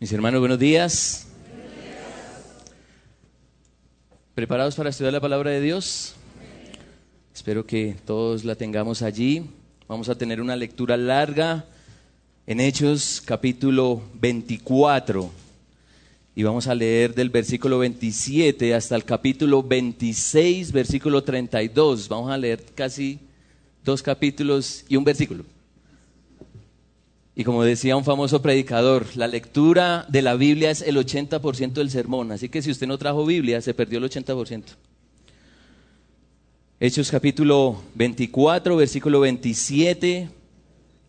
Mis hermanos, buenos días. ¿Preparados para estudiar la palabra de Dios? Espero que todos la tengamos allí. Vamos a tener una lectura larga en Hechos capítulo 24 y vamos a leer del versículo 27 hasta el capítulo 26, versículo 32. Vamos a leer casi dos capítulos y un versículo. Y como decía un famoso predicador, la lectura de la Biblia es el 80% del sermón, así que si usted no trajo Biblia, se perdió el 80%. Hechos capítulo 24, versículo 27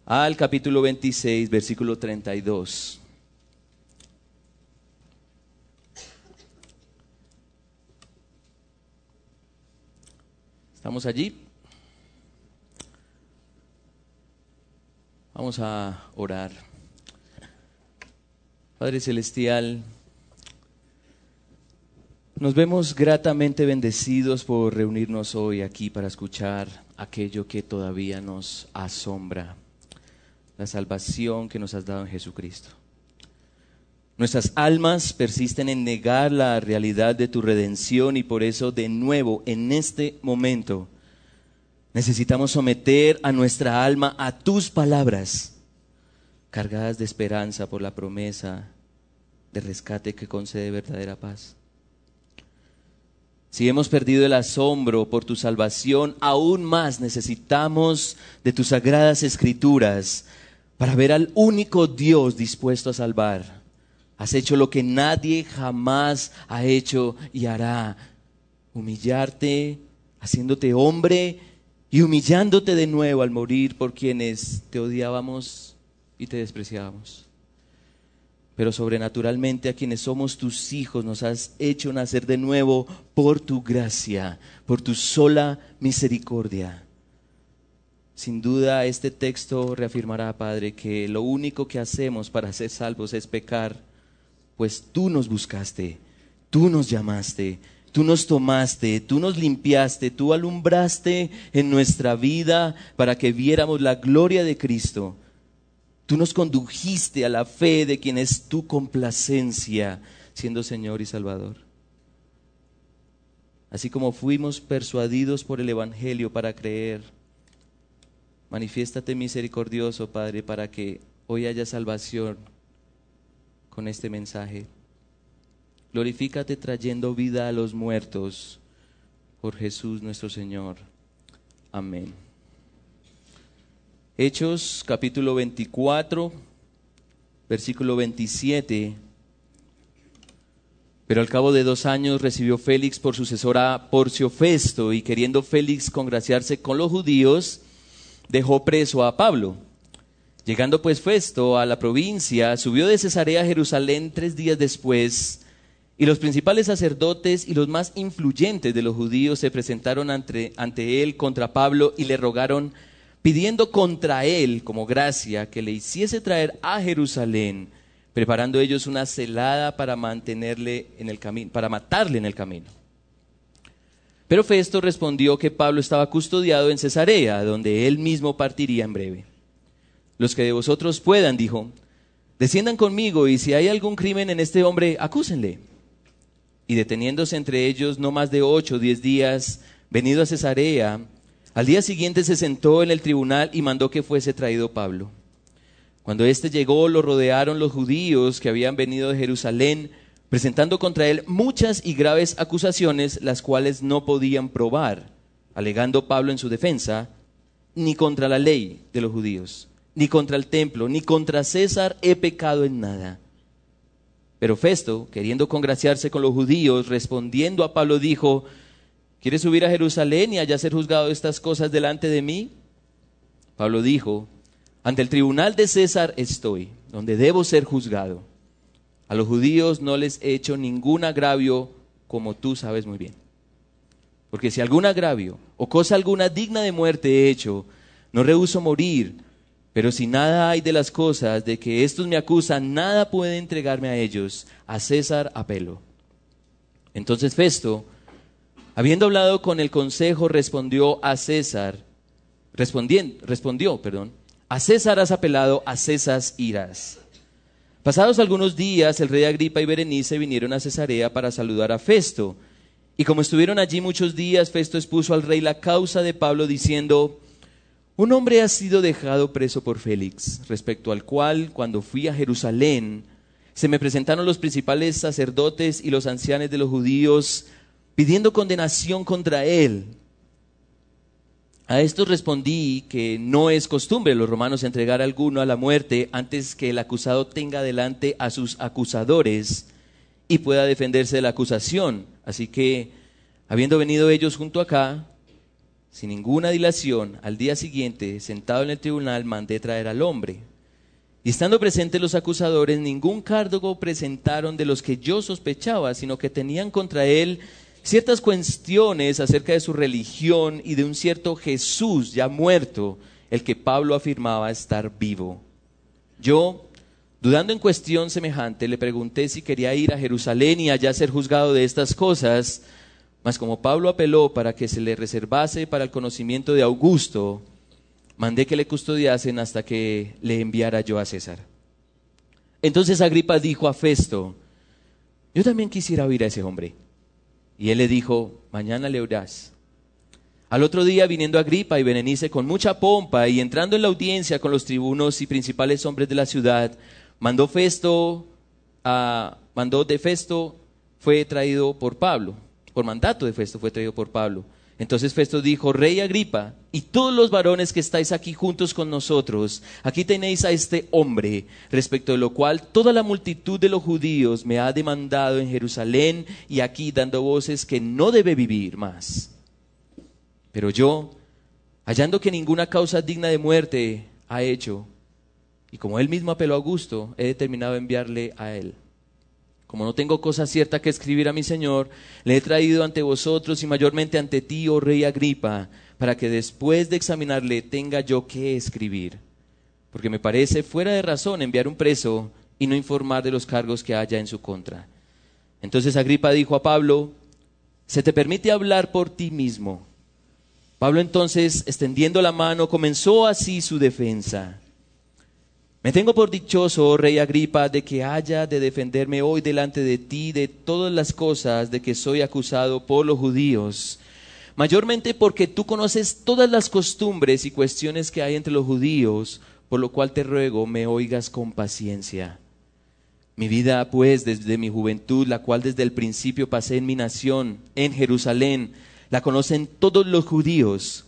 al capítulo 26, versículo 32. ¿Estamos allí? Vamos a orar. Padre Celestial, nos vemos gratamente bendecidos por reunirnos hoy aquí para escuchar aquello que todavía nos asombra, la salvación que nos has dado en Jesucristo. Nuestras almas persisten en negar la realidad de tu redención y por eso de nuevo en este momento Necesitamos someter a nuestra alma a tus palabras, cargadas de esperanza por la promesa de rescate que concede verdadera paz. Si hemos perdido el asombro por tu salvación, aún más necesitamos de tus sagradas escrituras para ver al único Dios dispuesto a salvar. Has hecho lo que nadie jamás ha hecho y hará, humillarte, haciéndote hombre y humillándote de nuevo al morir por quienes te odiábamos y te despreciábamos. Pero sobrenaturalmente a quienes somos tus hijos nos has hecho nacer de nuevo por tu gracia, por tu sola misericordia. Sin duda este texto reafirmará, Padre, que lo único que hacemos para ser salvos es pecar, pues tú nos buscaste, tú nos llamaste, Tú nos tomaste, tú nos limpiaste, tú alumbraste en nuestra vida para que viéramos la gloria de Cristo. Tú nos condujiste a la fe de quien es tu complacencia, siendo Señor y Salvador. Así como fuimos persuadidos por el Evangelio para creer, manifiéstate misericordioso, Padre, para que hoy haya salvación con este mensaje. Glorifícate trayendo vida a los muertos por Jesús nuestro Señor. Amén. Hechos capítulo 24, versículo 27. Pero al cabo de dos años recibió Félix por sucesor a Porcio Festo y queriendo Félix congraciarse con los judíos, dejó preso a Pablo. Llegando pues Festo a la provincia, subió de Cesarea a Jerusalén tres días después y los principales sacerdotes y los más influyentes de los judíos se presentaron ante, él contra Pablo y le rogaron, pidiendo contra él como gracia que le hiciese traer a Jerusalén, preparando ellos una celada para mantenerle en el camino, para matarle en el camino. Pero Festo respondió que Pablo estaba custodiado en Cesarea, donde él mismo partiría en breve. Los que de vosotros puedan, dijo, desciendan conmigo y si hay algún crimen en este hombre, acúsenle y deteniéndose entre ellos no más de ocho o diez días, venido a Cesarea, al día siguiente se sentó en el tribunal y mandó que fuese traído Pablo. Cuando éste llegó, lo rodearon los judíos que habían venido de Jerusalén, presentando contra él muchas y graves acusaciones, las cuales no podían probar, alegando Pablo en su defensa, ni contra la ley de los judíos, ni contra el templo, ni contra César he pecado en nada pero Festo, queriendo congraciarse con los judíos, respondiendo a Pablo, dijo, ¿quieres subir a Jerusalén y allá ser juzgado de estas cosas delante de mí? Pablo dijo, ante el tribunal de César estoy, donde debo ser juzgado. A los judíos no les he hecho ningún agravio, como tú sabes muy bien. Porque si algún agravio o cosa alguna digna de muerte he hecho, no rehuso morir pero si nada hay de las cosas de que estos me acusan, nada puede entregarme a ellos. A César apelo. Entonces Festo, habiendo hablado con el consejo, respondió a César, respondió, perdón, a César has apelado, a César irás. Pasados algunos días, el rey Agripa y Berenice vinieron a Cesarea para saludar a Festo. Y como estuvieron allí muchos días, Festo expuso al rey la causa de Pablo diciendo, un hombre ha sido dejado preso por Félix, respecto al cual, cuando fui a Jerusalén, se me presentaron los principales sacerdotes y los ancianos de los judíos pidiendo condenación contra él. A esto respondí que no es costumbre los romanos entregar a alguno a la muerte antes que el acusado tenga delante a sus acusadores y pueda defenderse de la acusación. Así que, habiendo venido ellos junto acá, sin ninguna dilación, al día siguiente, sentado en el tribunal, mandé traer al hombre. Y estando presentes los acusadores, ningún cargo presentaron de los que yo sospechaba, sino que tenían contra él ciertas cuestiones acerca de su religión y de un cierto Jesús ya muerto, el que Pablo afirmaba estar vivo. Yo, dudando en cuestión semejante, le pregunté si quería ir a Jerusalén y allá ser juzgado de estas cosas, mas como Pablo apeló para que se le reservase para el conocimiento de Augusto, mandé que le custodiasen hasta que le enviara yo a César. Entonces Agripa dijo a Festo, yo también quisiera oír a ese hombre. Y él le dijo, mañana le oirás. Al otro día, viniendo Agripa y Berenice con mucha pompa y entrando en la audiencia con los tribunos y principales hombres de la ciudad, mandó Festo, a, mandó de Festo, fue traído por Pablo por mandato de Festo fue traído por Pablo. Entonces Festo dijo, Rey Agripa, y todos los varones que estáis aquí juntos con nosotros, aquí tenéis a este hombre, respecto de lo cual toda la multitud de los judíos me ha demandado en Jerusalén y aquí dando voces que no debe vivir más. Pero yo, hallando que ninguna causa digna de muerte ha hecho, y como él mismo apeló a Augusto, he determinado enviarle a él. Como no tengo cosa cierta que escribir a mi Señor, le he traído ante vosotros y mayormente ante ti, oh rey Agripa, para que después de examinarle tenga yo que escribir. Porque me parece fuera de razón enviar un preso y no informar de los cargos que haya en su contra. Entonces Agripa dijo a Pablo, se te permite hablar por ti mismo. Pablo entonces, extendiendo la mano, comenzó así su defensa. Me tengo por dichoso, oh rey Agripa, de que haya de defenderme hoy delante de ti de todas las cosas de que soy acusado por los judíos, mayormente porque tú conoces todas las costumbres y cuestiones que hay entre los judíos, por lo cual te ruego me oigas con paciencia. Mi vida, pues, desde mi juventud, la cual desde el principio pasé en mi nación, en Jerusalén, la conocen todos los judíos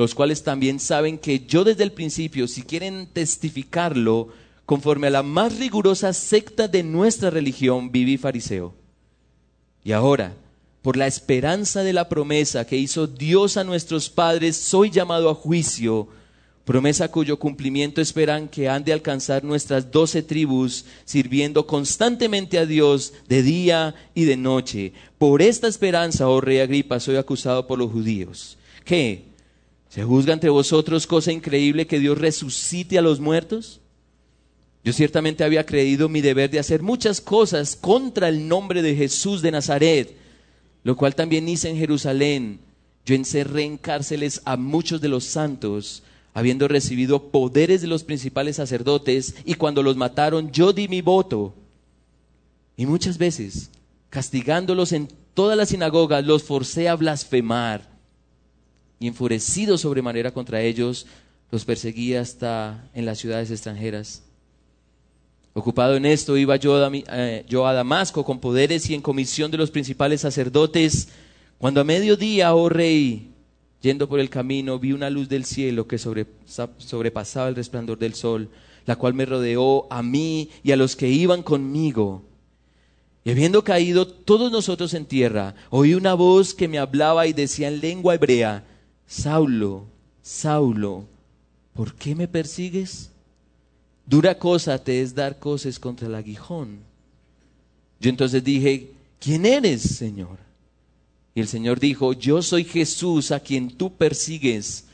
los cuales también saben que yo desde el principio, si quieren testificarlo, conforme a la más rigurosa secta de nuestra religión, viví fariseo. Y ahora, por la esperanza de la promesa que hizo Dios a nuestros padres, soy llamado a juicio, promesa cuyo cumplimiento esperan que han de alcanzar nuestras doce tribus, sirviendo constantemente a Dios de día y de noche. Por esta esperanza, oh rey Agripa, soy acusado por los judíos. ¿Qué? ¿Se juzga entre vosotros cosa increíble que Dios resucite a los muertos? Yo ciertamente había creído mi deber de hacer muchas cosas contra el nombre de Jesús de Nazaret, lo cual también hice en Jerusalén. Yo encerré en cárceles a muchos de los santos, habiendo recibido poderes de los principales sacerdotes, y cuando los mataron yo di mi voto. Y muchas veces, castigándolos en todas las sinagogas, los forcé a blasfemar y enfurecido sobremanera contra ellos, los perseguía hasta en las ciudades extranjeras. Ocupado en esto, iba eh, yo a, Damasco con poderes y en comisión de los principales sacerdotes, cuando a mediodía, oh rey, yendo por el camino, vi una luz del cielo que sobrepasaba el resplandor del sol, la cual me rodeó a mí y a los que iban conmigo. Y habiendo caído todos nosotros en tierra, oí una voz que me hablaba y decía en lengua hebrea, Saulo, Saulo, ¿por qué me persigues? Dura cosa te es dar cosas contra el aguijón. Yo entonces dije, ¿quién eres, Señor? Y el Señor dijo, yo soy Jesús a quien tú persigues,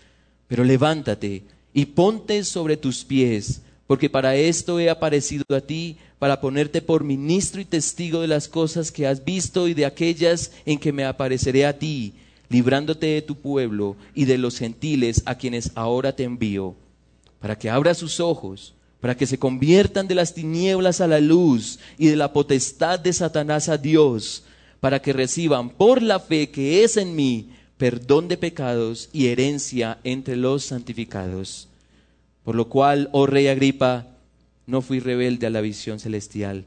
pero levántate y ponte sobre tus pies, porque para esto he aparecido a ti, para ponerte por ministro y testigo de las cosas que has visto y de aquellas en que me apareceré a ti librándote de tu pueblo y de los gentiles a quienes ahora te envío, para que abra sus ojos, para que se conviertan de las tinieblas a la luz y de la potestad de Satanás a Dios, para que reciban por la fe que es en mí perdón de pecados y herencia entre los santificados. Por lo cual, oh rey Agripa, no fui rebelde a la visión celestial,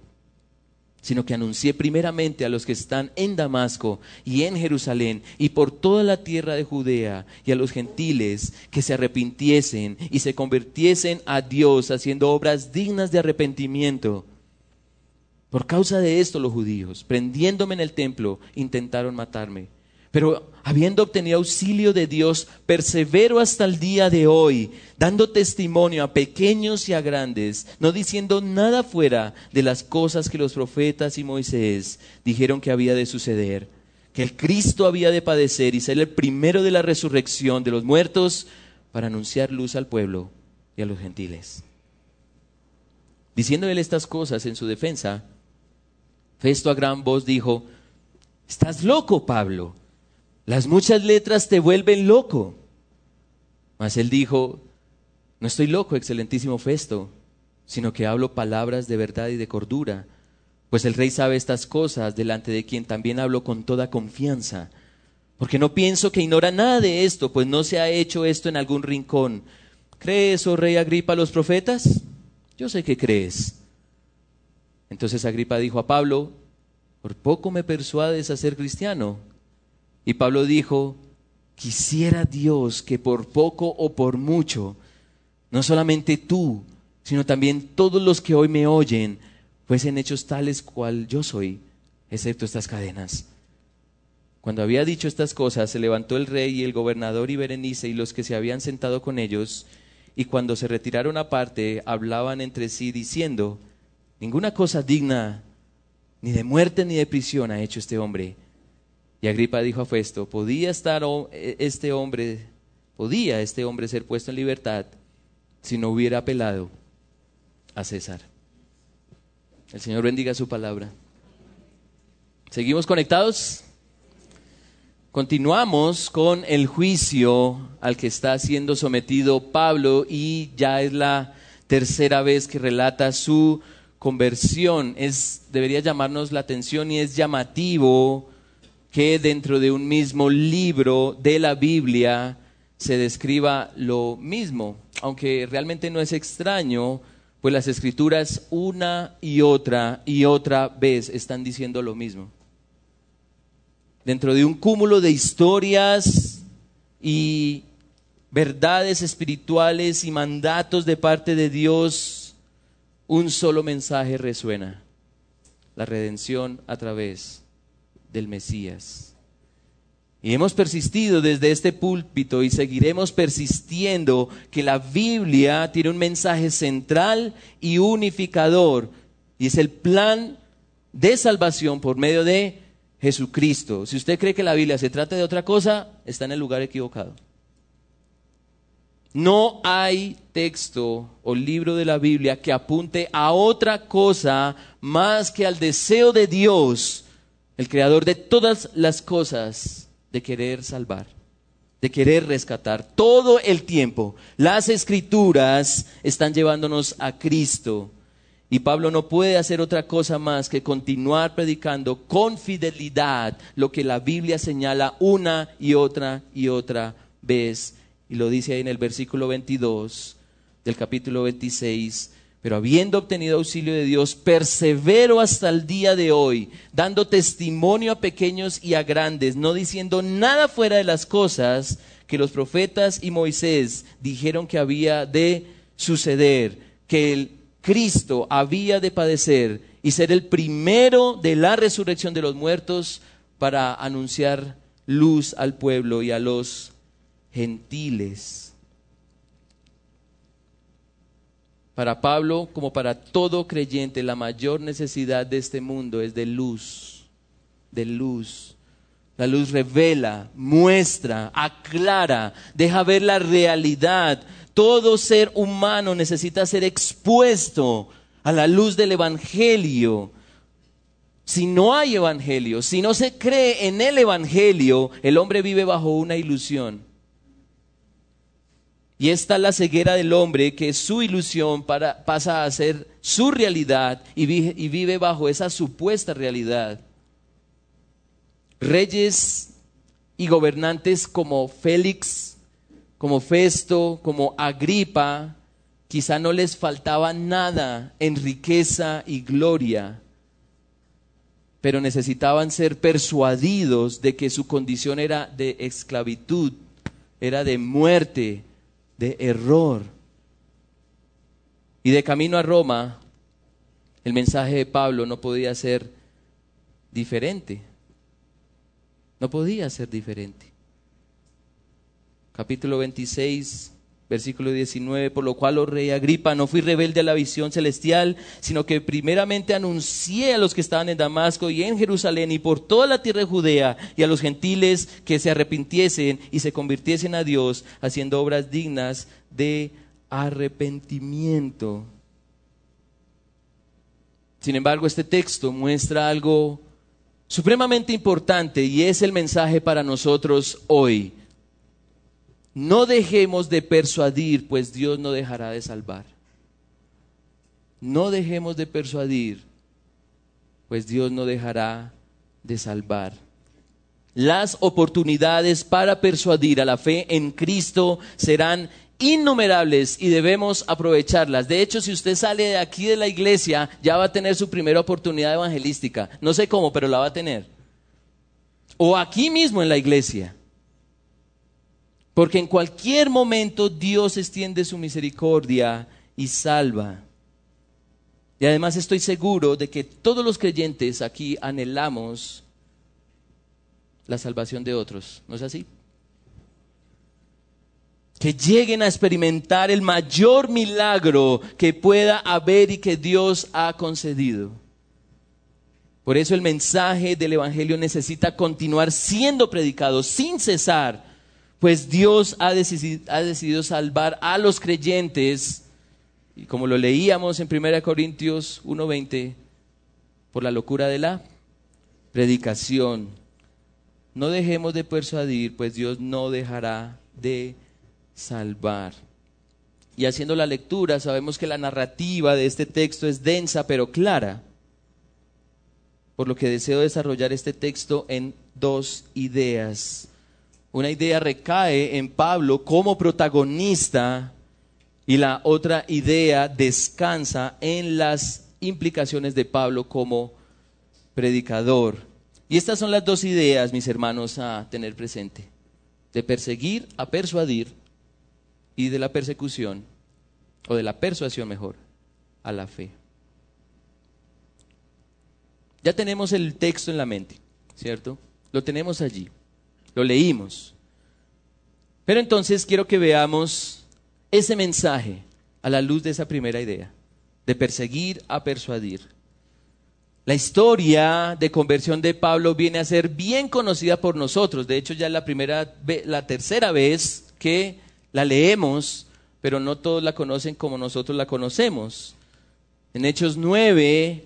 sino que anuncié primeramente a los que están en Damasco y en Jerusalén y por toda la tierra de Judea y a los gentiles que se arrepintiesen y se convirtiesen a Dios haciendo obras dignas de arrepentimiento. Por causa de esto los judíos, prendiéndome en el templo, intentaron matarme. Pero habiendo obtenido auxilio de Dios, persevero hasta el día de hoy, dando testimonio a pequeños y a grandes, no diciendo nada fuera de las cosas que los profetas y Moisés dijeron que había de suceder, que el Cristo había de padecer y ser el primero de la resurrección de los muertos para anunciar luz al pueblo y a los gentiles. Diciendo él estas cosas en su defensa, Festo a gran voz dijo, Estás loco, Pablo las muchas letras te vuelven loco. Mas él dijo, no estoy loco, excelentísimo Festo, sino que hablo palabras de verdad y de cordura, pues el rey sabe estas cosas, delante de quien también hablo con toda confianza. Porque no pienso que ignora nada de esto, pues no se ha hecho esto en algún rincón. ¿Crees, oh rey Agripa, los profetas? Yo sé que crees. Entonces Agripa dijo a Pablo, por poco me persuades a ser cristiano. Y Pablo dijo, quisiera Dios que por poco o por mucho, no solamente tú, sino también todos los que hoy me oyen, fuesen hechos tales cual yo soy, excepto estas cadenas. Cuando había dicho estas cosas, se levantó el rey y el gobernador y Berenice y los que se habían sentado con ellos, y cuando se retiraron aparte, hablaban entre sí diciendo, ninguna cosa digna ni de muerte ni de prisión ha hecho este hombre y Agripa dijo a Festo, ¿podía estar e, este hombre, podía este hombre ser puesto en libertad si no hubiera apelado a César? El Señor bendiga su palabra. ¿Seguimos conectados? Continuamos con el juicio al que está siendo sometido Pablo y ya es la tercera vez que relata su conversión. Es, debería llamarnos la atención y es llamativo que dentro de un mismo libro de la Biblia se describa lo mismo, aunque realmente no es extraño, pues las escrituras una y otra y otra vez están diciendo lo mismo. Dentro de un cúmulo de historias y verdades espirituales y mandatos de parte de Dios, un solo mensaje resuena, la redención a través del Mesías. Y hemos persistido desde este púlpito y seguiremos persistiendo que la Biblia tiene un mensaje central y unificador y es el plan de salvación por medio de Jesucristo. Si usted cree que la Biblia se trata de otra cosa, está en el lugar equivocado. No hay texto o libro de la Biblia que apunte a otra cosa más que al deseo de Dios el creador de todas las cosas, de querer salvar, de querer rescatar. Todo el tiempo las escrituras están llevándonos a Cristo. Y Pablo no puede hacer otra cosa más que continuar predicando con fidelidad lo que la Biblia señala una y otra y otra vez. Y lo dice ahí en el versículo 22 del capítulo 26 pero habiendo obtenido auxilio de Dios, persevero hasta el día de hoy, dando testimonio a pequeños y a grandes, no diciendo nada fuera de las cosas que los profetas y Moisés dijeron que había de suceder, que el Cristo había de padecer y ser el primero de la resurrección de los muertos para anunciar luz al pueblo y a los gentiles. Para Pablo, como para todo creyente, la mayor necesidad de este mundo es de luz, de luz. La luz revela, muestra, aclara, deja ver la realidad. Todo ser humano necesita ser expuesto a la luz del Evangelio. Si no hay Evangelio, si no se cree en el Evangelio, el hombre vive bajo una ilusión. Y esta es la ceguera del hombre, que su ilusión pasa a ser su realidad y y vive bajo esa supuesta realidad. Reyes y gobernantes como Félix, como Festo, como Agripa, quizá no les faltaba nada en riqueza y gloria, pero necesitaban ser persuadidos de que su condición era de esclavitud, era de muerte, de error. Y de camino a Roma, el mensaje de Pablo no podía ser diferente. No podía ser diferente. Capítulo 26, versículo 19, por lo cual, oh rey Agripa, no fui rebelde a la visión celestial, sino que primeramente anuncié a los que estaban en Damasco y en Jerusalén y por toda la tierra de Judea y a los gentiles que se arrepintiesen y se convirtiesen a Dios, haciendo obras dignas de arrepentimiento. Sin embargo, este texto muestra algo supremamente importante y es el mensaje para nosotros hoy. No dejemos de persuadir, pues Dios no dejará de salvar. No dejemos de persuadir, pues Dios no dejará de salvar. Las oportunidades para persuadir a la fe en Cristo serán innumerables y debemos aprovecharlas. De hecho, si usted sale de aquí de la iglesia, ya va a tener su primera oportunidad evangelística. No sé cómo, pero la va a tener. O aquí mismo en la iglesia. Porque en cualquier momento Dios extiende su misericordia y salva. Y además estoy seguro de que todos los creyentes aquí anhelamos la salvación de otros. ¿No es así? que lleguen a experimentar el mayor milagro que pueda haber y que Dios ha concedido. Por eso el mensaje del Evangelio necesita continuar siendo predicado sin cesar, pues Dios ha decidido, salvar a los creyentes, y como lo leíamos en 1 Corintios 1:20, por la locura de la predicación. No dejemos de persuadir, pues Dios no dejará de salvar. Y haciendo la lectura sabemos que la narrativa de este texto es densa pero clara, por lo que deseo desarrollar este texto en dos ideas. Una idea recae en Pablo como protagonista y la otra idea descansa en las implicaciones de Pablo como predicador. Y estas son las dos ideas, mis hermanos, a tener presente. De perseguir a persuadir y de la persecución, o de la persuasión mejor, a la fe. Ya tenemos el texto en la mente, ¿cierto? Lo tenemos allí, lo leímos. Pero entonces quiero que veamos ese mensaje a la luz de esa primera idea, de perseguir a persuadir. La historia de conversión de Pablo viene a ser bien conocida por nosotros. De hecho, ya es la primera, la tercera vez que la leemos, pero no todos la conocen como nosotros la conocemos. En Hechos 9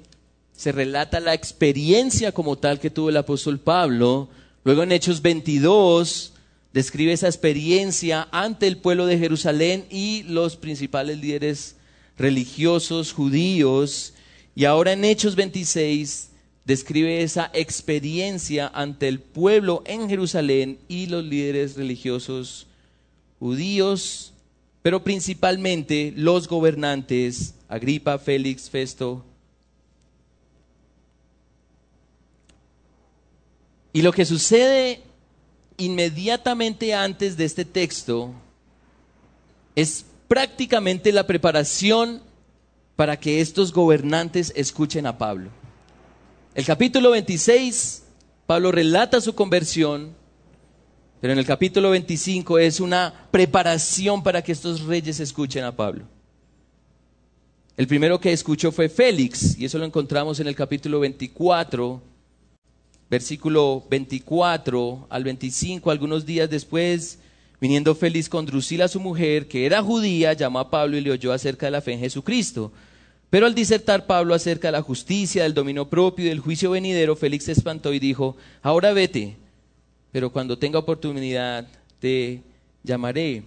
se relata la experiencia como tal que tuvo el apóstol Pablo. Luego en Hechos 22 describe esa experiencia ante el pueblo de Jerusalén y los principales líderes religiosos judíos. Y ahora en Hechos 26 describe esa experiencia ante el pueblo en Jerusalén y los líderes religiosos judíos, pero principalmente los gobernantes, Agripa, Félix, Festo. Y lo que sucede inmediatamente antes de este texto es prácticamente la preparación para que estos gobernantes escuchen a Pablo. El capítulo 26, Pablo relata su conversión, pero en el capítulo 25 es una preparación para que estos reyes escuchen a Pablo. El primero que escuchó fue Félix, y eso lo encontramos en el capítulo 24, versículo 24 al 25, algunos días después, viniendo Félix con Drusila, su mujer, que era judía, llamó a Pablo y le oyó acerca de la fe en Jesucristo. Pero al disertar Pablo acerca de la justicia, del dominio propio y del juicio venidero, Félix se espantó y dijo, ahora vete pero cuando tenga oportunidad te llamaré.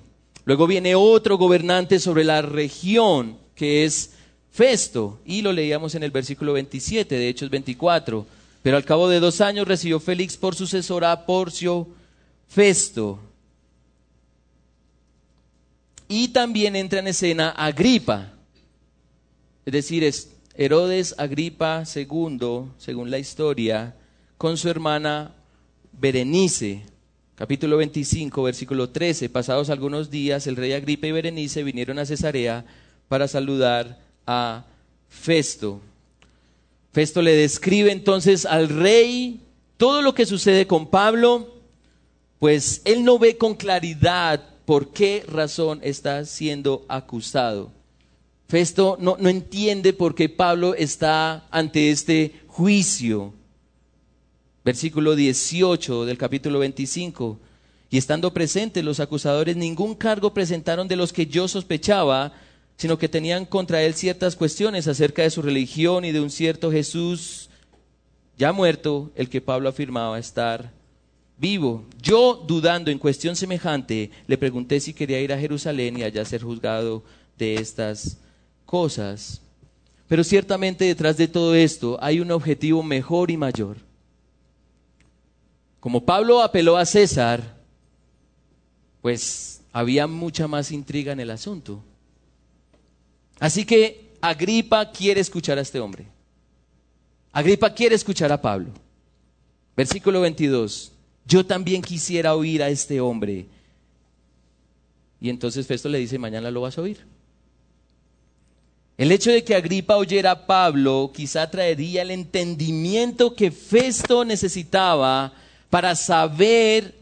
Luego viene otro gobernante sobre la región, que es Festo, y lo leíamos en el versículo 27 de Hechos 24. Pero al cabo de dos años recibió Félix por sucesor a Porcio Festo. Y también entra en escena Agripa, es decir, es Herodes Agripa II, según la historia, con su hermana Berenice. Capítulo 25, versículo 13. Pasados algunos días, el rey Agripa y Berenice vinieron a Cesarea para saludar a Festo. Festo le describe entonces al rey todo lo que sucede con Pablo, pues él no ve con claridad por qué razón está siendo acusado. Festo no, no entiende por qué Pablo está ante este juicio. Versículo 18 del capítulo 25. Y estando presentes los acusadores, ningún cargo presentaron de los que yo sospechaba, sino que tenían contra él ciertas cuestiones acerca de su religión y de un cierto Jesús ya muerto, el que Pablo afirmaba estar vivo. Yo, dudando en cuestión semejante, le pregunté si quería ir a Jerusalén y allá ser juzgado de estas cosas. Pero ciertamente detrás de todo esto hay un objetivo mejor y mayor. Como Pablo apeló a César, pues había mucha más intriga en el asunto. Así que Agripa quiere escuchar a este hombre. Agripa quiere escuchar a Pablo. Versículo 22. Yo también quisiera oír a este hombre. Y entonces Festo le dice, mañana lo vas a oír. El hecho de que Agripa oyera a Pablo quizá traería el entendimiento que Festo necesitaba para saber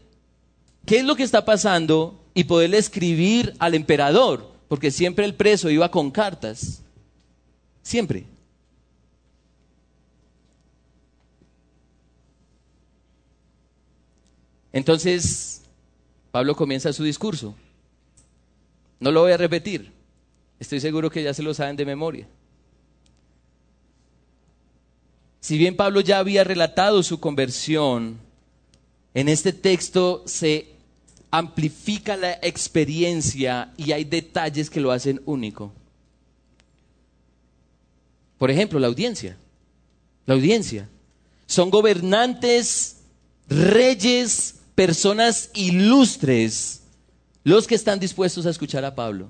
qué es lo que está pasando y poderle escribir al emperador, porque siempre el preso iba con cartas, siempre. Entonces, Pablo comienza su discurso. No lo voy a repetir. Estoy seguro que ya se lo saben de memoria. Si bien Pablo ya había relatado su conversión, en este texto se amplifica la experiencia y hay detalles que lo hacen único. Por ejemplo, la audiencia. La audiencia. Son gobernantes, reyes, personas ilustres los que están dispuestos a escuchar a Pablo.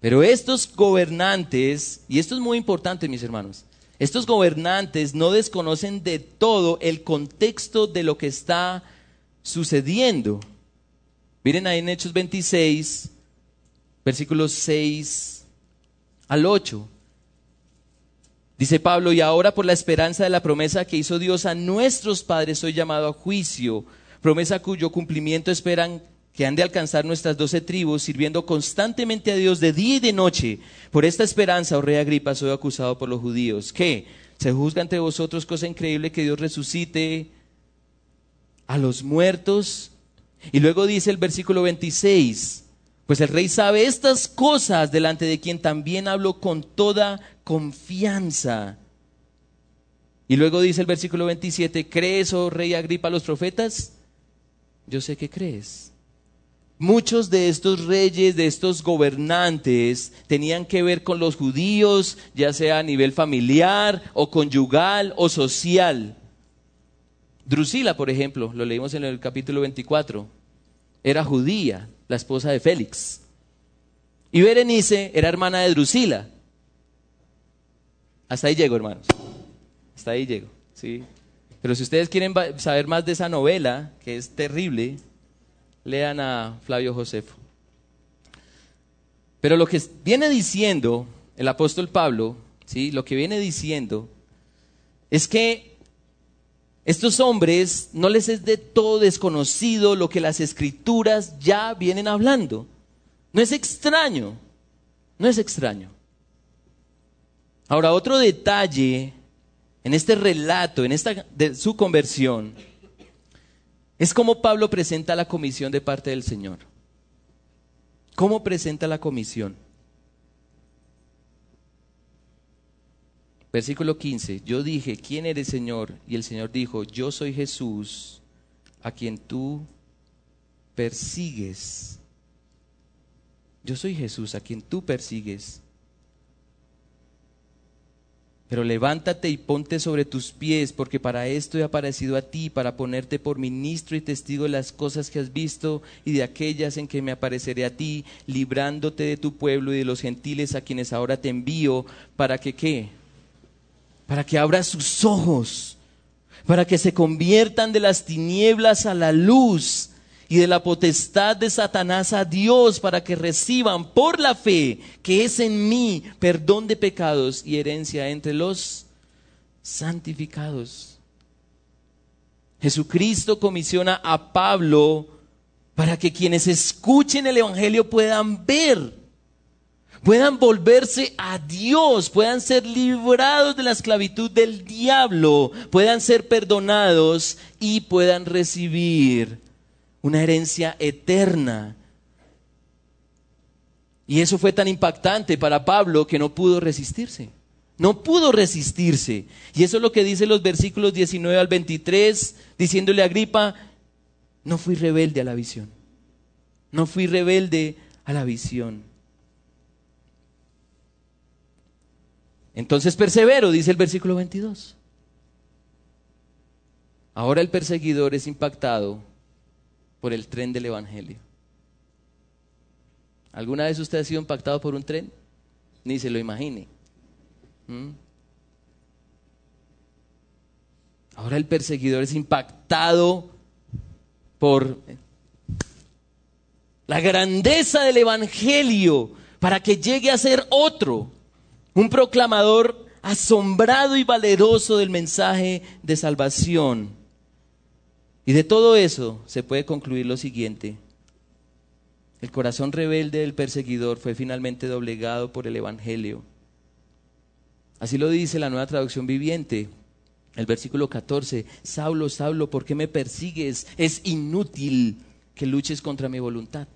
Pero estos gobernantes, y esto es muy importante, mis hermanos, estos gobernantes no desconocen de todo el contexto de lo que está sucediendo. Miren ahí en Hechos 26, versículos 6 al 8. Dice Pablo, y ahora por la esperanza de la promesa que hizo Dios a nuestros padres soy llamado a juicio, promesa cuyo cumplimiento esperan que han de alcanzar nuestras doce tribus, sirviendo constantemente a Dios de día y de noche. Por esta esperanza, oh rey Agripa, soy acusado por los judíos. ¿Qué? ¿Se juzga ante vosotros cosa increíble que Dios resucite a los muertos? Y luego dice el versículo 26, pues el rey sabe estas cosas delante de quien también hablo con toda confianza. Y luego dice el versículo 27, ¿crees, oh rey Agripa, a los profetas? Yo sé que crees. Muchos de estos reyes, de estos gobernantes, tenían que ver con los judíos, ya sea a nivel familiar o conyugal o social. Drusila, por ejemplo, lo leímos en el capítulo 24, era judía, la esposa de Félix. Y Berenice era hermana de Drusila. Hasta ahí llego, hermanos. Hasta ahí llego, ¿sí? Pero si ustedes quieren saber más de esa novela, que es terrible, lean a Flavio Josefo. Pero lo que viene diciendo el apóstol Pablo, ¿sí? lo que viene diciendo es que estos hombres no les es de todo desconocido lo que las escrituras ya vienen hablando. No es extraño, no es extraño. Ahora, otro detalle en este relato, en esta de su conversión, es como Pablo presenta la comisión de parte del Señor. ¿Cómo presenta la comisión? Versículo 15. Yo dije, ¿quién eres Señor? Y el Señor dijo, yo soy Jesús, a quien tú persigues. Yo soy Jesús a quien tú persigues. Pero levántate y ponte sobre tus pies, porque para esto he aparecido a ti, para ponerte por ministro y testigo de las cosas que has visto y de aquellas en que me apareceré a ti, librándote de tu pueblo y de los gentiles a quienes ahora te envío, para que qué? Para que abras sus ojos, para que se conviertan de las tinieblas a la luz y de la potestad de Satanás a Dios para que reciban por la fe que es en mí perdón de pecados y herencia entre los santificados. Jesucristo comisiona a Pablo para que quienes escuchen el Evangelio puedan ver, puedan volverse a Dios, puedan ser librados de la esclavitud del diablo, puedan ser perdonados y puedan recibir una herencia eterna. Y eso fue tan impactante para Pablo que no pudo resistirse. No pudo resistirse. Y eso es lo que dice los versículos 19 al 23, diciéndole a Agripa, no fui rebelde a la visión. No fui rebelde a la visión. Entonces persevero, dice el versículo 22. Ahora el perseguidor es impactado por el tren del Evangelio. ¿Alguna vez usted ha sido impactado por un tren? Ni se lo imagine. ¿Mm? Ahora el perseguidor es impactado por la grandeza del Evangelio para que llegue a ser otro, un proclamador asombrado y valeroso del mensaje de salvación. Y de todo eso se puede concluir lo siguiente. El corazón rebelde del perseguidor fue finalmente doblegado por el Evangelio. Así lo dice la nueva traducción viviente. El versículo 14, Saulo, Saulo, ¿por qué me persigues? Es inútil que luches contra mi voluntad.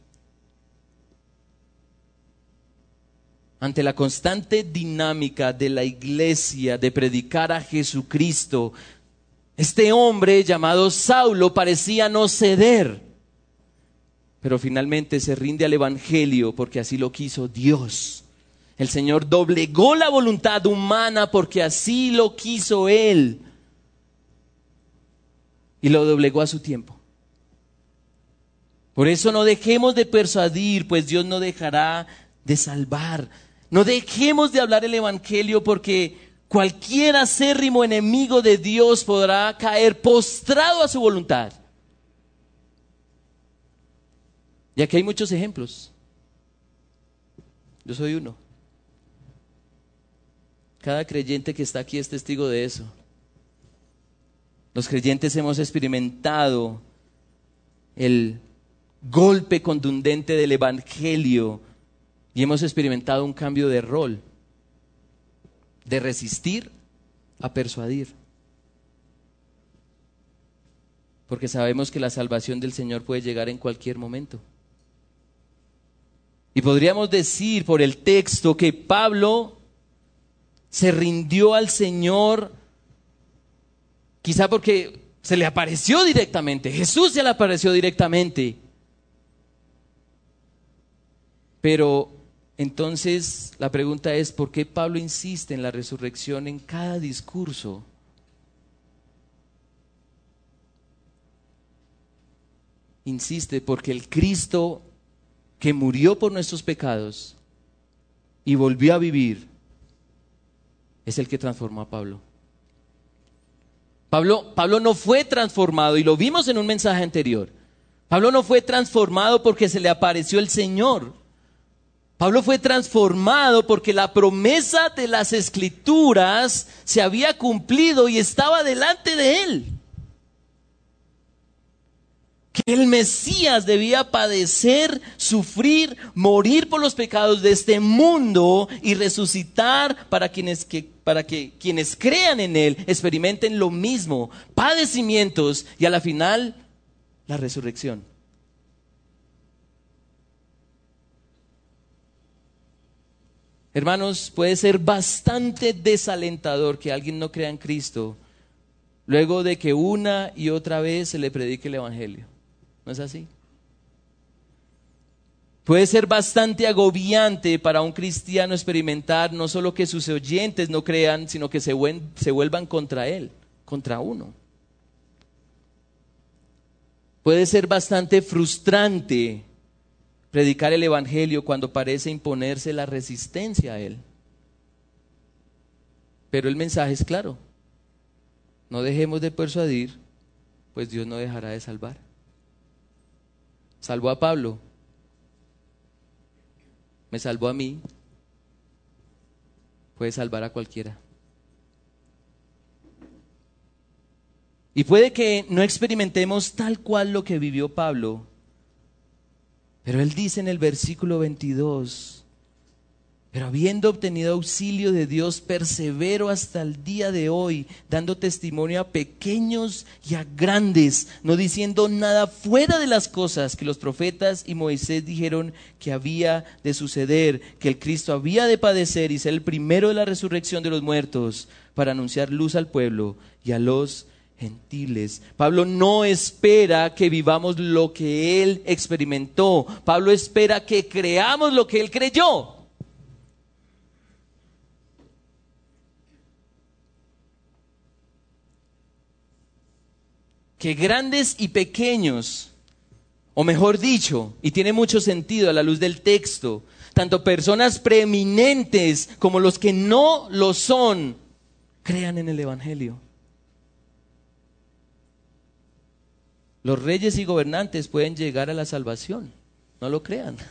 Ante la constante dinámica de la iglesia de predicar a Jesucristo, este hombre llamado Saulo parecía no ceder, pero finalmente se rinde al Evangelio porque así lo quiso Dios. El Señor doblegó la voluntad humana porque así lo quiso Él. Y lo doblegó a su tiempo. Por eso no dejemos de persuadir, pues Dios no dejará de salvar. No dejemos de hablar el Evangelio porque cualquier acérrimo enemigo de Dios podrá caer postrado a su voluntad. Y aquí hay muchos ejemplos. Yo soy uno. Cada creyente que está aquí es testigo de eso. Los creyentes hemos experimentado el golpe contundente del Evangelio y hemos experimentado un cambio de rol de resistir a persuadir. Porque sabemos que la salvación del Señor puede llegar en cualquier momento. Y podríamos decir por el texto que Pablo se rindió al Señor, quizá porque se le apareció directamente, Jesús se le apareció directamente. Pero entonces, la pregunta es, ¿por qué Pablo insiste en la resurrección en cada discurso? Insiste porque el Cristo que murió por nuestros pecados y volvió a vivir es el que transformó a Pablo. Pablo, Pablo no fue transformado y lo vimos en un mensaje anterior. Pablo no fue transformado porque se le apareció el Señor. Pablo fue transformado porque la promesa de las escrituras se había cumplido y estaba delante de él. Que el Mesías debía padecer, sufrir, morir por los pecados de este mundo y resucitar para quienes que, para que quienes crean en él experimenten lo mismo, padecimientos y a la final la resurrección. Hermanos, puede ser bastante desalentador que alguien no crea en Cristo luego de que una y otra vez se le predique el Evangelio. ¿No es así? Puede ser bastante agobiante para un cristiano experimentar no solo que sus oyentes no crean, sino que se, vuelvan contra él, contra uno. Puede ser bastante frustrante predicar el Evangelio cuando parece imponerse la resistencia a él. Pero el mensaje es claro. No dejemos de persuadir, pues Dios no dejará de salvar. Salvó a Pablo, me salvó a mí, puede salvar a cualquiera. Y puede que no experimentemos tal cual lo que vivió Pablo, pero él dice en el versículo 22, pero habiendo obtenido auxilio de Dios, persevero hasta el día de hoy, dando testimonio a pequeños y a grandes, no diciendo nada fuera de las cosas que los profetas y Moisés dijeron que había de suceder, que el Cristo había de padecer y ser el primero de la resurrección de los muertos, para anunciar luz al pueblo y a los gentiles. Pablo no espera que vivamos lo que él experimentó. Pablo espera que creamos lo que él creyó. que grandes y pequeños, o mejor dicho, y tiene mucho sentido a la luz del texto, tanto personas preeminentes como los que no lo son, crean en el Evangelio. Los reyes y gobernantes pueden llegar a la salvación, no lo crean.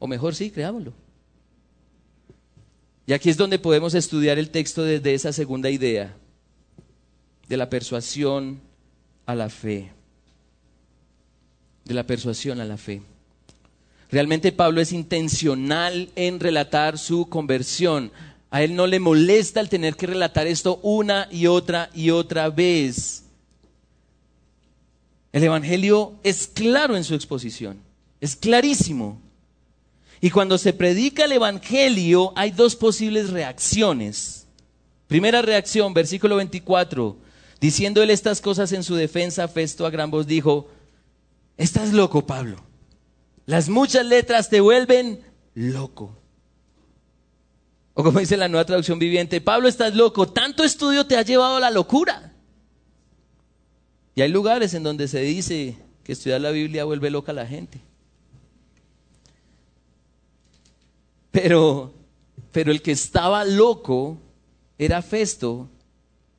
O mejor sí, creámoslo. Y aquí es donde podemos estudiar el texto desde esa segunda idea, de la persuasión a la fe. De la persuasión a la fe. Realmente Pablo es intencional en relatar su conversión. A él no le molesta el tener que relatar esto una y otra y otra vez. El Evangelio es claro en su exposición, es clarísimo. Y cuando se predica el Evangelio hay dos posibles reacciones. Primera reacción, versículo 24, diciendo él estas cosas en su defensa, Festo a gran voz dijo, estás loco, Pablo. Las muchas letras te vuelven loco. O como dice la nueva traducción viviente, Pablo, estás loco, tanto estudio te ha llevado a la locura. Y hay lugares en donde se dice que estudiar la Biblia vuelve loca a la gente. Pero, pero el que estaba loco era Festo,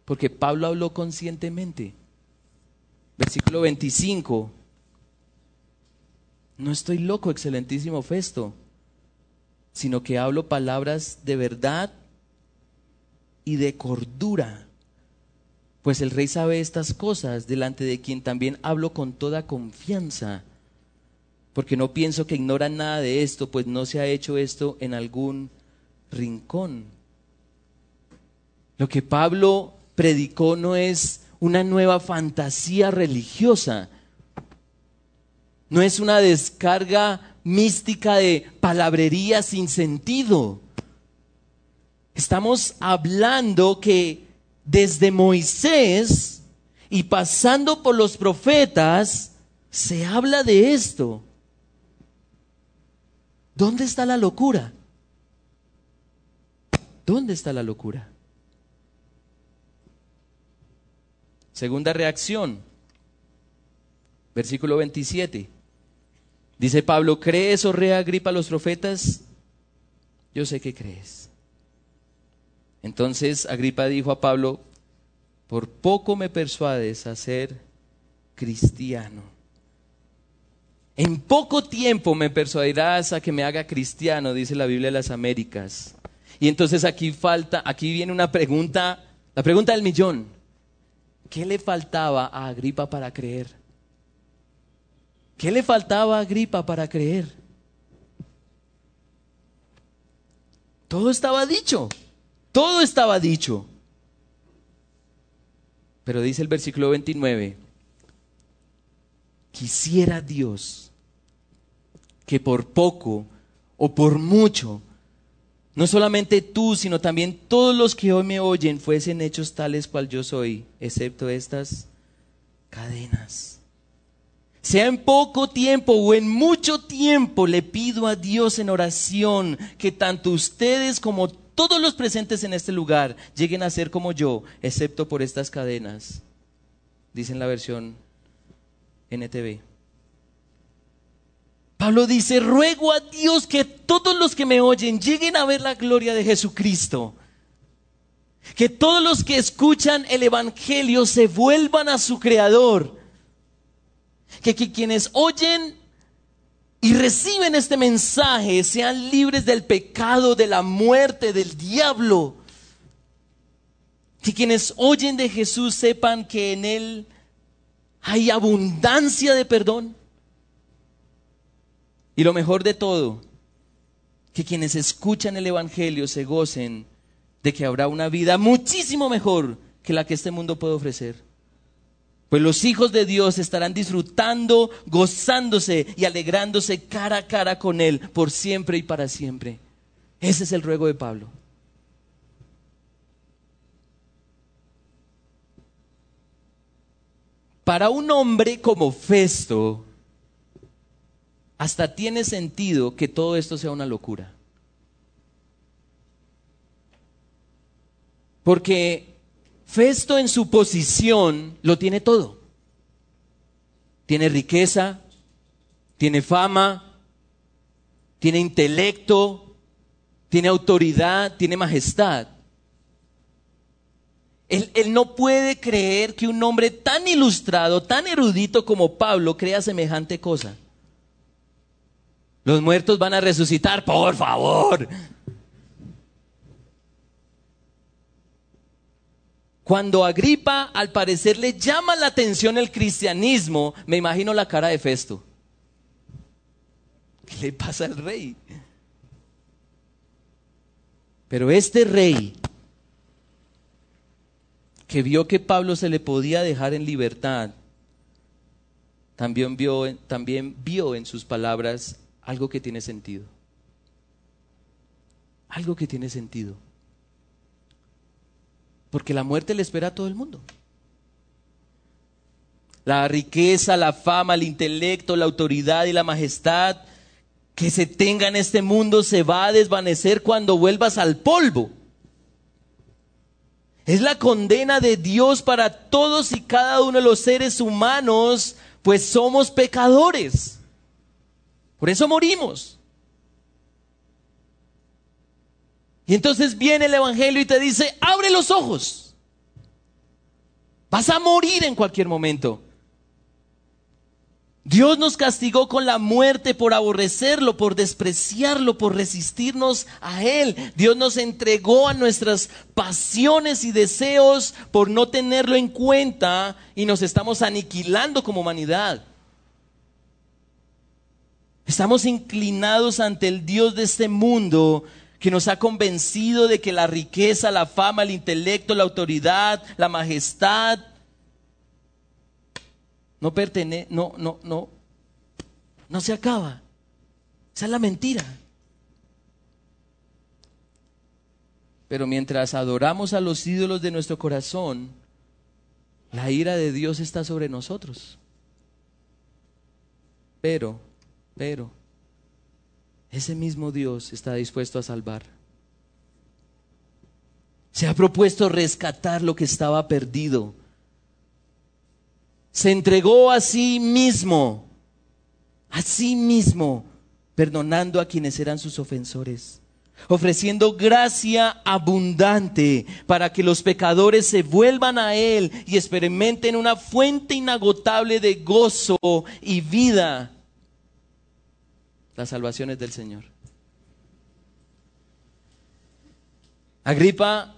porque Pablo habló conscientemente. Versículo 25. No estoy loco, excelentísimo Festo, sino que hablo palabras de verdad y de cordura. Pues el rey sabe estas cosas, delante de quien también hablo con toda confianza porque no pienso que ignoran nada de esto, pues no se ha hecho esto en algún rincón. Lo que Pablo predicó no es una nueva fantasía religiosa, no es una descarga mística de palabrería sin sentido. Estamos hablando que desde Moisés y pasando por los profetas, se habla de esto. ¿Dónde está la locura? ¿Dónde está la locura? Segunda reacción, versículo 27. Dice Pablo, ¿crees, o oh rey Agripa, los profetas? Yo sé que crees. Entonces Agripa dijo a Pablo, por poco me persuades a ser cristiano. En poco tiempo me persuadirás a que me haga cristiano, dice la Biblia de las Américas. Y entonces aquí falta, aquí viene una pregunta, la pregunta del millón. ¿Qué le faltaba a Agripa para creer? ¿Qué le faltaba a Agripa para creer? Todo estaba dicho, todo estaba dicho. Pero dice el versículo 29, quisiera Dios que por poco o por mucho, no solamente tú, sino también todos los que hoy me oyen fuesen hechos tales cual yo soy, excepto estas cadenas. Sea en poco tiempo o en mucho tiempo, le pido a Dios en oración que tanto ustedes como todos los presentes en este lugar lleguen a ser como yo, excepto por estas cadenas, dice en la versión NTV. Pablo dice, ruego a Dios que todos los que me oyen lleguen a ver la gloria de Jesucristo. Que todos los que escuchan el Evangelio se vuelvan a su Creador. Que, quienes oyen y reciben este mensaje sean libres del pecado, de la muerte, del diablo. Que quienes oyen de Jesús sepan que en Él hay abundancia de perdón y lo mejor de todo, que quienes escuchan el Evangelio se gocen de que habrá una vida muchísimo mejor que la que este mundo puede ofrecer. Pues los hijos de Dios estarán disfrutando, gozándose y alegrándose cara a cara con Él por siempre y para siempre. Ese es el ruego de Pablo. Para un hombre como Festo, hasta tiene sentido que todo esto sea una locura. Porque Festo en su posición lo tiene todo. Tiene riqueza, tiene fama, tiene intelecto, tiene autoridad, tiene majestad. Él, no puede creer que un hombre tan ilustrado, tan erudito como Pablo crea semejante cosa. Los muertos van a resucitar, por favor. Cuando Agripa al parecer le llama la atención el cristianismo, me imagino la cara de Festo. ¿Qué le pasa al rey? Pero este rey, que vio que Pablo se le podía dejar en libertad, también vio, también vio en sus palabras algo que tiene sentido. Algo que tiene sentido. Porque la muerte le espera a todo el mundo. La riqueza, la fama, el intelecto, la autoridad y la majestad que se tenga en este mundo se va a desvanecer cuando vuelvas al polvo. Es la condena de Dios para todos y cada uno de los seres humanos, pues somos pecadores. Por eso morimos. Y entonces viene el Evangelio y te dice, abre los ojos. Vas a morir en cualquier momento. Dios nos castigó con la muerte por aborrecerlo, por despreciarlo, por resistirnos a Él. Dios nos entregó a nuestras pasiones y deseos por no tenerlo en cuenta y nos estamos aniquilando como humanidad. Estamos inclinados ante el Dios de este mundo que nos ha convencido de que la riqueza, la fama, el intelecto, la autoridad, la majestad no pertenece, no, no, no, no se acaba. Esa es la mentira. Pero mientras adoramos a los ídolos de nuestro corazón, la ira de Dios está sobre nosotros. Pero pero ese mismo Dios está dispuesto a salvar. Se ha propuesto rescatar lo que estaba perdido. Se entregó a sí mismo, a sí mismo, perdonando a quienes eran sus ofensores, ofreciendo gracia abundante para que los pecadores se vuelvan a Él y experimenten una fuente inagotable de gozo y vida las salvaciones del Señor. Agripa,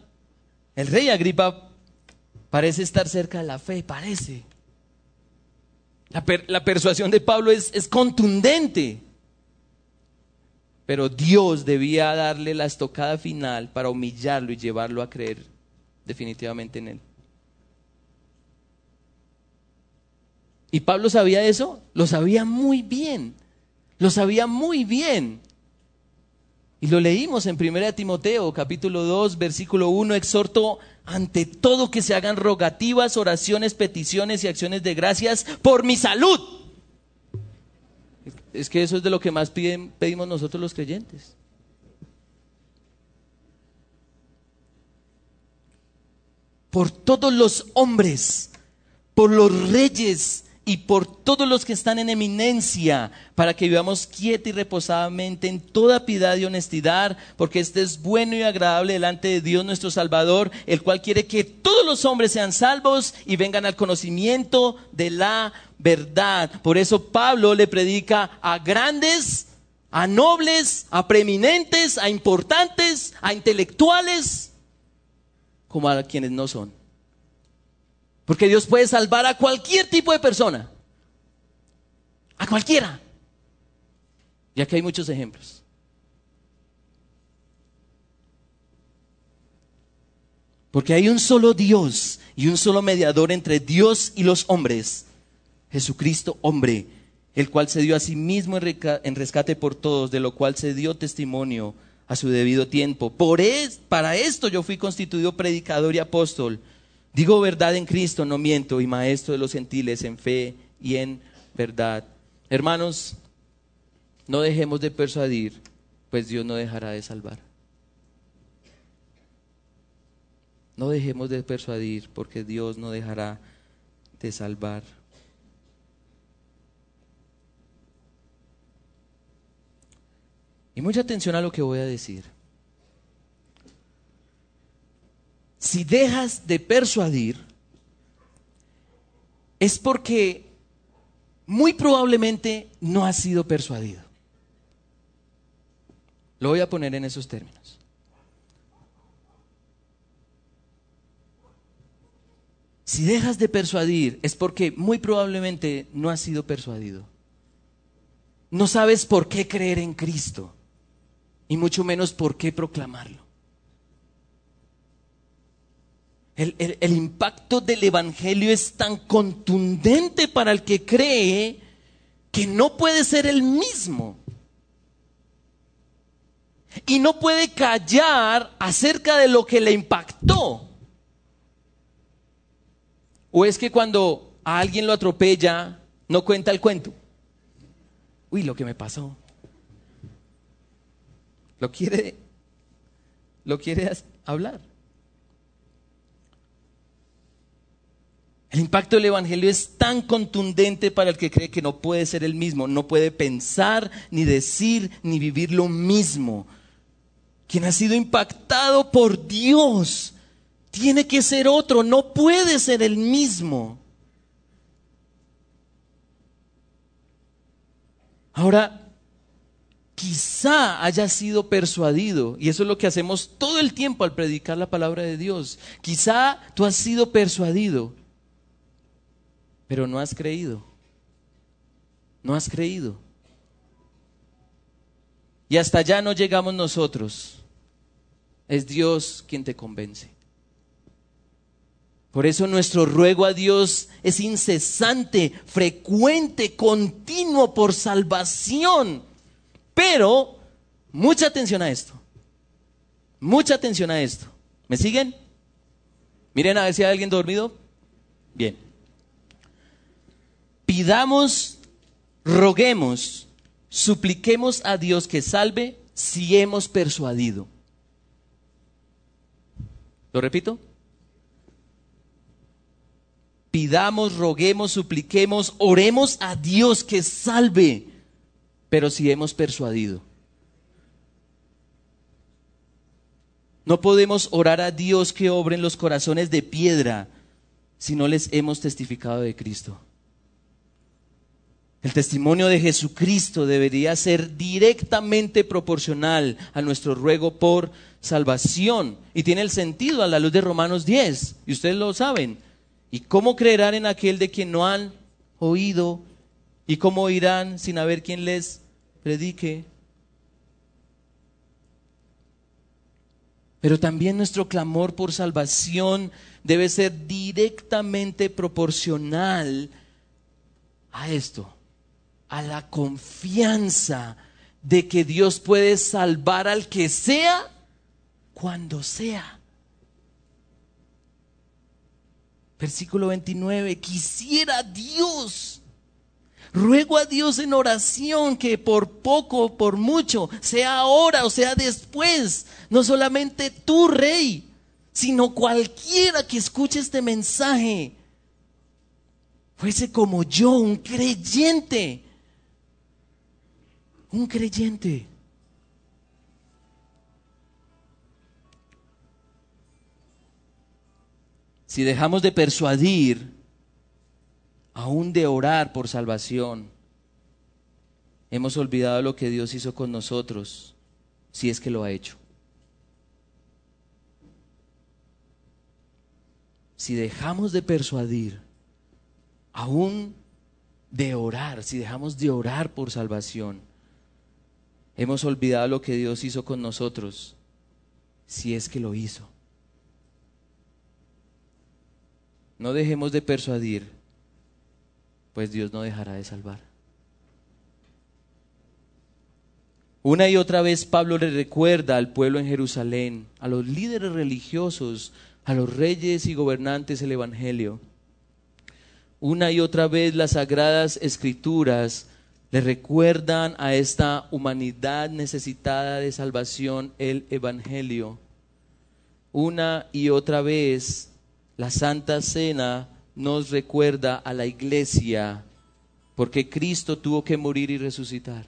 el rey Agripa parece estar cerca de la fe, parece. La, persuasión de Pablo es, es contundente. Pero Dios debía darle la estocada final para humillarlo y llevarlo a creer definitivamente en él. ¿Y Pablo sabía eso? Lo sabía muy bien. Lo sabía muy bien. Y lo leímos en 1 Timoteo capítulo 2 versículo 1, exhorto ante todo que se hagan rogativas, oraciones, peticiones y acciones de gracias por mi salud. Es que eso es de lo que más pedimos nosotros los creyentes. Por todos los hombres, por los reyes y por todos los que están en eminencia, para que vivamos quieta y reposadamente en toda piedad y honestidad, porque este es bueno y agradable delante de Dios nuestro Salvador, el cual quiere que todos los hombres sean salvos y vengan al conocimiento de la verdad. Por eso Pablo le predica a grandes, a nobles, a preeminentes, a importantes, a intelectuales, como a quienes no son. Porque Dios puede salvar a cualquier tipo de persona. A cualquiera. Y aquí hay muchos ejemplos. Porque hay un solo Dios y un solo mediador entre Dios y los hombres. Jesucristo hombre, el cual se dio a sí mismo en rescate por todos, de lo cual se dio testimonio a su debido tiempo. Por es, para esto yo fui constituido predicador y apóstol. Digo verdad en Cristo, no miento, y maestro de los gentiles en fe y en verdad. Hermanos, no dejemos de persuadir, pues Dios no dejará de salvar. No dejemos de persuadir, porque Dios no dejará de salvar. Y mucha atención a lo que voy a decir. Si dejas de persuadir, es porque muy probablemente no has sido persuadido. Lo voy a poner en esos términos. Si dejas de persuadir es porque muy probablemente no has sido persuadido. No sabes por qué creer en Cristo y mucho menos por qué proclamarlo. El, impacto del Evangelio es tan contundente para el que cree que no puede ser el mismo. Y no puede callar acerca de lo que le impactó. O es que cuando a alguien lo atropella, no cuenta el cuento. Uy, lo que me pasó. Lo quiere, lo quiere hablar. El impacto del Evangelio es tan contundente para el que cree que no puede ser el mismo, no puede pensar, ni decir, ni vivir lo mismo. Quien ha sido impactado por Dios tiene que ser otro, no puede ser el mismo. Ahora, quizá haya sido persuadido, y eso es lo que hacemos todo el tiempo al predicar la palabra de Dios, quizá tú has sido persuadido, pero no has creído, no has creído. Y hasta allá no llegamos nosotros, es Dios quien te convence. Por eso nuestro ruego a Dios es incesante, frecuente, continuo por salvación pero, mucha atención a esto. Mucha atención a esto. ¿Me siguen? Miren a ver si hay alguien dormido. Bien. Pidamos, roguemos, supliquemos a Dios que salve si hemos persuadido. ¿Lo repito? Pidamos, roguemos, supliquemos, oremos a Dios que salve pero si hemos persuadido. No podemos orar a Dios que obre en los corazones de piedra si no les hemos testificado de Cristo. El testimonio de Jesucristo debería ser directamente proporcional a nuestro ruego por salvación y tiene el sentido a la luz de Romanos 10, y ustedes lo saben. ¿Y cómo creerán en aquel de quien no han oído? ¿Y cómo oirán sin haber quien les predique. Pero también nuestro clamor por salvación debe ser directamente proporcional a esto, a la confianza de que Dios puede salvar al que sea cuando sea. Versículo 29, quisiera Dios Ruego a Dios en oración que por poco o por mucho, sea ahora o sea después, no solamente tu rey, sino cualquiera que escuche este mensaje, fuese como yo, un creyente. Un creyente. Si dejamos de persuadir, aún de orar por salvación, hemos olvidado lo que Dios hizo con nosotros, si es que lo ha hecho. Si dejamos de persuadir, aún de orar, si dejamos de orar por salvación, hemos olvidado lo que Dios hizo con nosotros, si es que lo hizo. No dejemos de persuadir, pues Dios no dejará de salvar. Una y otra vez Pablo le recuerda al pueblo en Jerusalén, a los líderes religiosos, a los reyes y gobernantes el Evangelio. Una y otra vez las sagradas escrituras le recuerdan a esta humanidad necesitada de salvación el Evangelio. Una y otra vez la Santa Cena nos recuerda a la iglesia porque Cristo tuvo que morir y resucitar.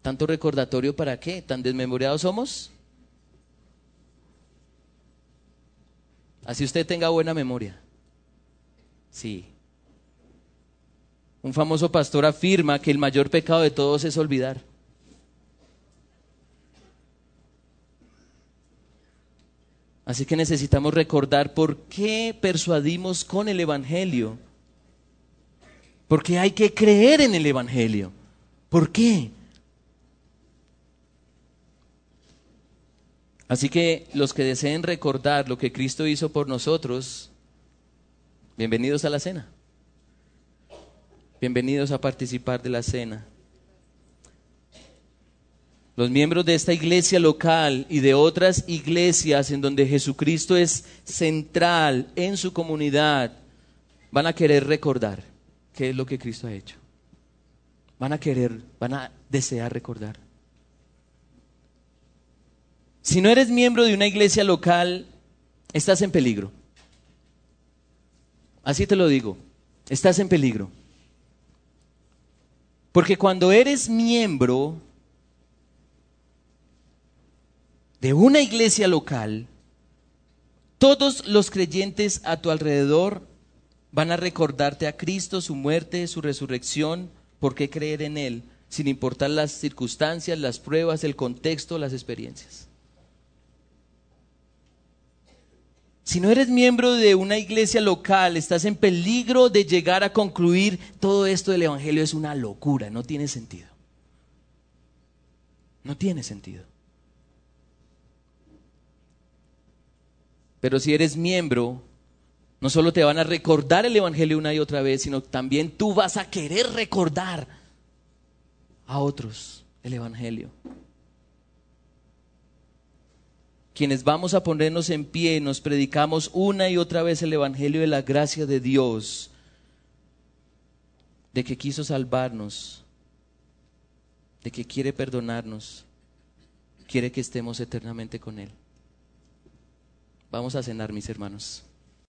¿Tanto recordatorio para qué? ¿Tan desmemoriados somos? Así usted tenga buena memoria. Sí. Un famoso pastor afirma que el mayor pecado de todos es olvidar. Así que necesitamos recordar por qué persuadimos con el Evangelio. Porque hay que creer en el Evangelio. ¿Por qué? Así que los que deseen recordar lo que Cristo hizo por nosotros, bienvenidos a la cena. Bienvenidos a participar de la cena. Los miembros de esta iglesia local y de otras iglesias en donde Jesucristo es central en su comunidad van a querer recordar qué es lo que Cristo ha hecho. Van a querer, van a desear recordar. Si no eres miembro de una iglesia local, estás en peligro. Así te lo digo, estás en peligro. Porque cuando eres miembro de una iglesia local, todos los creyentes a tu alrededor van a recordarte a Cristo, su muerte, su resurrección, por qué creer en Él, sin importar las circunstancias, las pruebas, el contexto, las experiencias. Si no eres miembro de una iglesia local, estás en peligro de llegar a concluir todo esto del Evangelio es una locura, no tiene sentido. No tiene sentido. Pero si eres miembro, no solo te van a recordar el Evangelio una y otra vez, sino también tú vas a querer recordar a otros el Evangelio quienes vamos a ponernos en pie, nos predicamos una y otra vez el Evangelio de la gracia de Dios, de que quiso salvarnos, de que quiere perdonarnos, quiere que estemos eternamente con Él. Vamos a cenar, mis hermanos.